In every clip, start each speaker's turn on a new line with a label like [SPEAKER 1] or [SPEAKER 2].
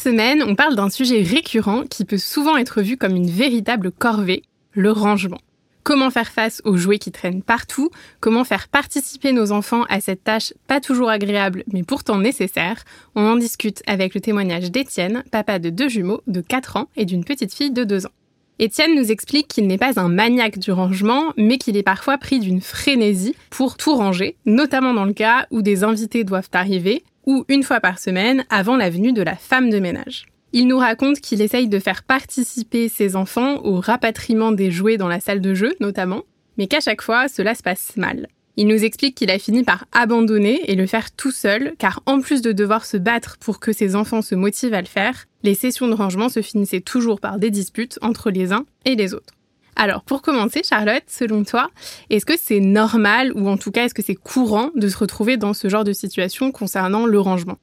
[SPEAKER 1] Semaine, on parle d'un sujet récurrent qui peut souvent être vu comme une véritable corvée, le rangement. Comment faire face aux jouets qui traînent partout Comment faire participer nos enfants à cette tâche pas toujours agréable mais pourtant nécessaire On en discute avec le témoignage d'Étienne, papa de deux jumeaux de 4 ans et d'une petite fille de 2 ans. Étienne nous explique qu'il n'est pas un maniaque du rangement, mais qu'il est parfois pris d'une frénésie pour tout ranger, notamment dans le cas où des invités doivent arriver, ou une fois par semaine avant la venue de la femme de ménage. Il nous raconte qu'il essaye de faire participer ses enfants au rapatriement des jouets dans la salle de jeu, notamment, mais qu'à chaque fois, cela se passe mal. Il nous explique qu'il a fini par abandonner et le faire tout seul, car en plus de devoir se battre pour que ses enfants se motivent à le faire, les sessions de rangement se finissaient toujours par des disputes entre les uns et les autres. Alors, pour commencer, Charlotte, selon toi, est-ce que c'est normal, ou en tout cas, est-ce que c'est courant de se retrouver dans ce genre de situation concernant le rangement?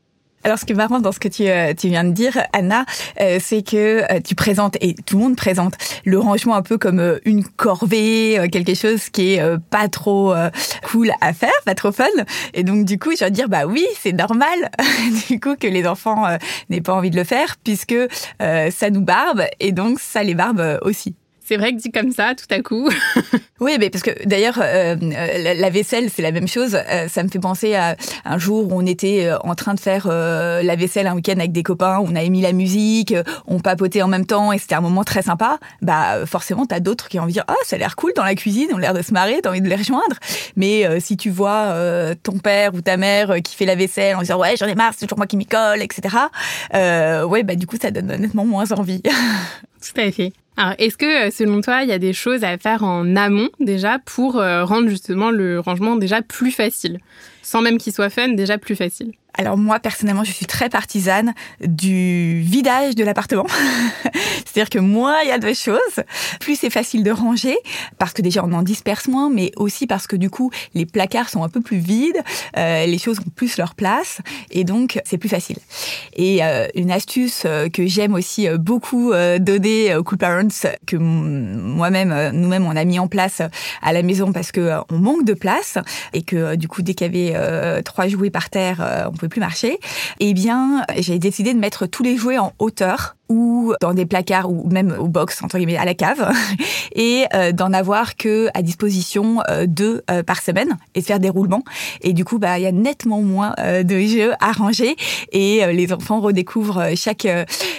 [SPEAKER 2] Alors, ce qui est marrant dans ce que tu, euh, tu viens de dire, Anna, euh, c'est que euh, tu présentes, et tout le monde présente, le rangement un peu comme une corvée, quelque chose qui est pas trop cool à faire, pas trop fun. Et donc, du coup, je vais dire, bah oui, c'est normal, du coup, que les enfants n'aient pas envie de le faire, puisque ça nous barbe, et donc ça les barbe aussi.
[SPEAKER 1] C'est vrai que dit comme ça, tout à coup.
[SPEAKER 2] oui, mais parce que d'ailleurs, euh, euh, la vaisselle, c'est la même chose. Euh, ça me fait penser à un jour où on était en train de faire la vaisselle un week-end avec des copains, on a mis la musique, on papotait en même temps et c'était un moment très sympa. Bah forcément, t'as d'autres qui ont envie de dire ah ça a l'air cool dans la cuisine, on a l'air de se marrer, t'as envie de les rejoindre. Mais si tu vois ton père ou ta mère qui fait la vaisselle en disant ouais j'en ai marre, c'est toujours moi qui m'y colle, etc. ouais bah du coup ça donne honnêtement moins envie.
[SPEAKER 1] Tout à fait. Alors, est-ce que, euh, selon toi, il y a des choses à faire en amont déjà pour euh, rendre justement le rangement déjà plus facile, sans même qu'il soit fun, déjà plus facile?
[SPEAKER 2] Alors moi personnellement, je suis très partisane du vidage de l'appartement. C'est-à-dire que moins il y a de choses, plus c'est facile de ranger parce que déjà on en disperse moins, mais aussi parce que du coup les placards sont un peu plus vides, euh, les choses ont plus leur place et donc c'est plus facile. Et euh, une astuce euh, que j'aime aussi beaucoup donner aux cool parents que moi-même nous-mêmes on a mis en place à la maison parce que on manque de place et que du coup dès qu'il y avait trois jouets par terre, on plus marcher, eh bien, j'ai décidé de mettre tous les jouets en hauteur ou dans des placards ou même au box entre guillemets à la cave et euh, d'en avoir que à disposition euh, deux euh, par semaine et de faire des roulements. Et du coup bah il y a nettement moins de jeux à ranger et les enfants redécouvrent chaque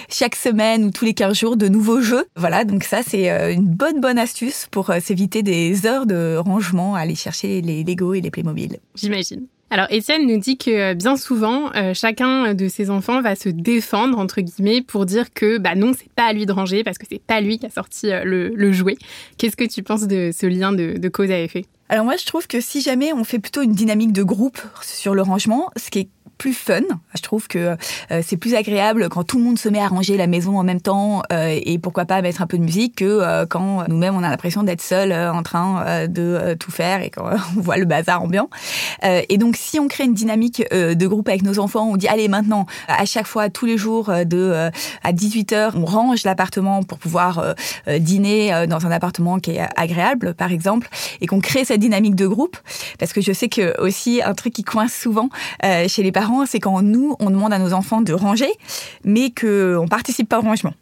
[SPEAKER 2] chaque semaine ou tous les 15 jours de nouveaux jeux. Voilà donc ça c'est une bonne bonne astuce pour s'éviter des heures de rangement à aller chercher les Lego et les Playmobil.
[SPEAKER 1] J'imagine alors Étienne nous dit que euh, bien souvent, euh, chacun de ses enfants va se défendre entre guillemets pour dire que bah non, c'est pas à lui de ranger parce que c'est pas lui qui a sorti euh, le, jouet. Qu'est-ce que tu penses de ce lien de, de cause à effet?
[SPEAKER 2] Alors moi, je trouve que si jamais on fait plutôt une dynamique de groupe sur le rangement, ce qui est plus fun. Je trouve que euh, c'est plus agréable quand tout le monde se met à ranger la maison en même temps euh, et pourquoi pas mettre un peu de musique que euh, quand nous-mêmes on a l'impression d'être seul en train de tout faire et quand on voit le bazar ambiant. et donc si on crée une dynamique de groupe avec nos enfants, on dit allez maintenant à chaque fois tous les jours de à 18h, on range l'appartement pour pouvoir dîner dans un appartement qui est agréable par exemple et qu'on crée cette dynamique de groupe parce que je sais que aussi un truc qui coince souvent chez les parents c'est quand nous, on demande à nos enfants de ranger, mais qu'on ne participe pas au rangement.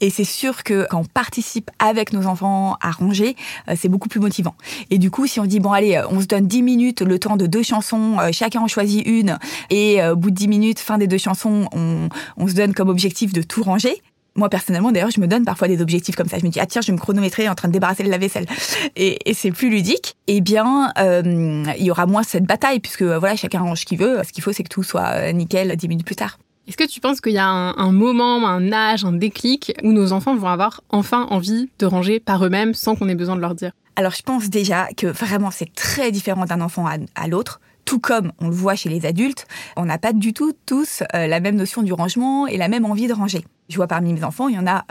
[SPEAKER 2] Et c'est sûr que quand on participe avec nos enfants à ranger, euh, c'est beaucoup plus motivant. Et du coup, si on dit, bon, allez, euh, on se donne 10 minutes, le temps de deux chansons, euh, chacun en choisit une, et au bout de 10 minutes, fin des deux chansons, on, on se donne comme objectif de tout ranger, moi personnellement d'ailleurs je me donne parfois des objectifs comme ça. Je me dis ah tiens je vais me chronométrer en train de débarrasser le lave-vaisselle. Et, et c'est plus ludique. Eh bien euh, il y aura moins cette bataille puisque voilà chacun range ce qu'il veut. Ce qu'il faut c'est que tout soit euh, nickel dix minutes plus tard.
[SPEAKER 1] Est-ce que tu penses qu'il y a un, un, moment, un âge, un déclic où nos enfants vont avoir enfin envie de ranger par eux-mêmes sans qu'on ait besoin de leur dire?
[SPEAKER 2] Alors je pense déjà que vraiment c'est très différent d'un enfant à, à l'autre. Tout comme on le voit chez les adultes, on n'a pas du tout tous la même notion du rangement et la même envie de ranger. Je vois parmi mes enfants, il y en a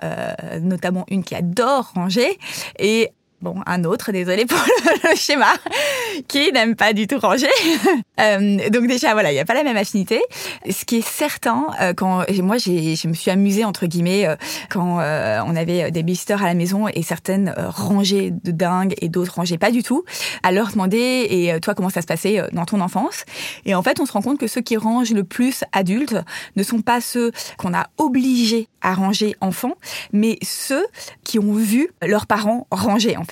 [SPEAKER 2] notamment une qui adore ranger. Et Bon, un autre, désolé pour le, schéma, qui n'aime pas du tout ranger. euh, donc déjà, voilà, il n'y a pas la même affinité. Ce qui est certain, euh, quand moi, je me suis amusée entre guillemets euh, quand euh, on avait des bisters à la maison et certaines rangeaient de dingue et d'autres rangeaient pas du tout, à leur demander et toi comment ça se passait dans ton enfance? Et en fait, on se rend compte que ceux qui rangent le plus adultes ne sont pas ceux qu'on a obligés à ranger enfants, mais ceux qui ont vu leurs parents ranger. En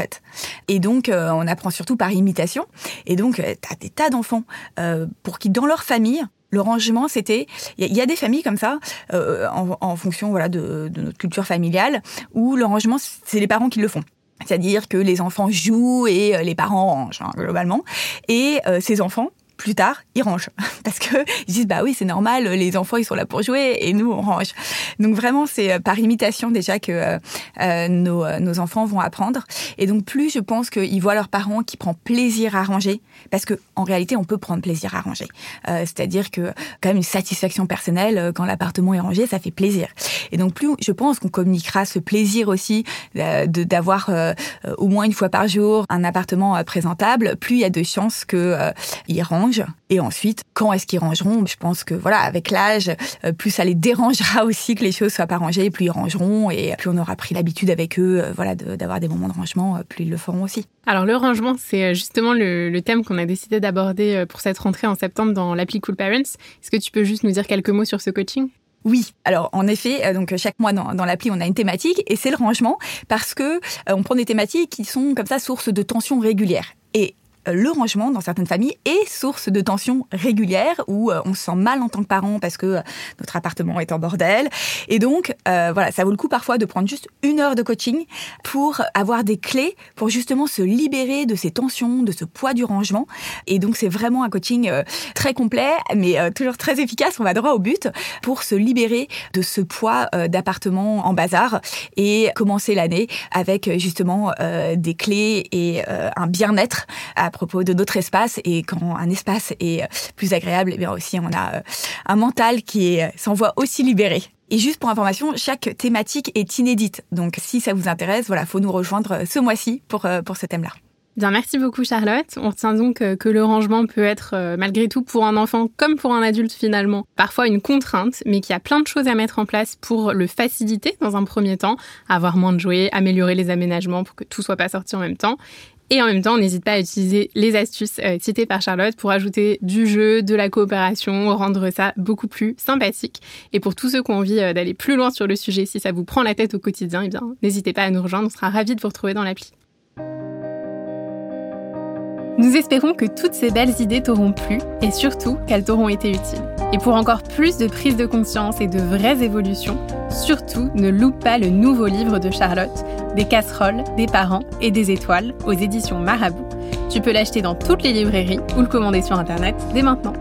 [SPEAKER 2] Et donc, euh, on apprend surtout par imitation. Et donc, euh, tu as des tas d'enfants euh, pour qui, dans leur famille, le rangement, c'était. Il y, a des familles comme ça, en, fonction voilà de, notre culture familiale, où le rangement, c'est les parents qui le font. C'est-à-dire que les enfants jouent et les parents rangent, hein, globalement. Et ces enfants, plus tard, ils rangent. Parce que ils disent, bah oui, c'est normal, les enfants, ils sont là pour jouer et nous, on range. Donc vraiment, c'est euh, par imitation déjà que euh, euh, nos, nos, enfants vont apprendre. Et donc plus je pense qu'ils voient leurs parents qui prennent plaisir à ranger, parce que en réalité, on peut prendre plaisir à ranger. C'est-à-dire que quand même une satisfaction personnelle, quand l'appartement est rangé, ça fait plaisir. Et donc plus je pense qu'on communiquera ce plaisir aussi de d'avoir au moins une fois par jour un appartement présentable, plus il y a de chances qu'ils rangent et ensuite, quand est-ce qu'ils rangeront? Je pense que voilà, avec l'âge, euh, plus ça les dérangera aussi que les choses soient pas rangées, plus ils rangeront et plus on aura pris l'habitude avec eux, euh, voilà, d'avoir des moments de rangement, euh, plus ils le feront aussi.
[SPEAKER 1] Alors le rangement, c'est justement le, le thème qu'on a décidé d'aborder pour cette rentrée en septembre dans l'appli Cool Parents. Est-ce que tu peux juste nous dire quelques mots sur ce coaching?
[SPEAKER 2] Oui, alors en effet, donc chaque mois dans, dans l'appli, on a une thématique et c'est le rangement parce que on prend des thématiques qui sont comme ça source de tensions régulières. Le rangement dans certaines familles est source de tensions régulières où euh, on se sent mal en tant que parent parce que euh, notre appartement est en bordel. Et donc, euh, voilà, ça vaut le coup parfois de prendre juste une heure de coaching pour avoir des clés pour justement se libérer de ces tensions, de ce poids du rangement. Et donc, c'est vraiment un coaching très complet, mais toujours très efficace. On va droit au but pour se libérer de ce poids d'appartement en bazar et commencer l'année avec justement des clés et un bien-être propos de notre espace. Et quand un espace est euh, plus agréable, eh bien aussi on a euh, un mental qui euh, s'envoie aussi libéré. Et juste pour information, chaque thématique est inédite. Donc si ça vous intéresse, voilà, faut nous rejoindre ce mois-ci pour, pour ce thème-là.
[SPEAKER 1] Bien, merci beaucoup Charlotte. On retient donc que le rangement peut être malgré tout pour un enfant comme pour un adulte finalement parfois une contrainte, mais qu'il y a plein de choses à mettre en place pour le faciliter dans un premier temps, avoir moins de jouets, améliorer les aménagements pour que tout soit pas sorti en même temps. Et en même temps, n'hésite pas à utiliser les astuces euh, citées par Charlotte pour ajouter du jeu, de la coopération, rendre ça beaucoup plus sympathique. Et pour tous ceux qui ont envie euh, d'aller plus loin sur le sujet, si ça vous prend la tête au quotidien, eh n'hésitez pas à nous rejoindre, on sera ravis de vous retrouver dans l'appli. Nous espérons que toutes ces belles idées t'auront plu et surtout qu'elles t'auront été utiles. Et pour encore plus de prise de conscience et de vraies évolutions, surtout ne loupe pas le nouveau livre de Charlotte, Des casseroles, des parents et des étoiles aux éditions Marabout. Tu peux l'acheter dans toutes les librairies ou le commander sur Internet dès maintenant.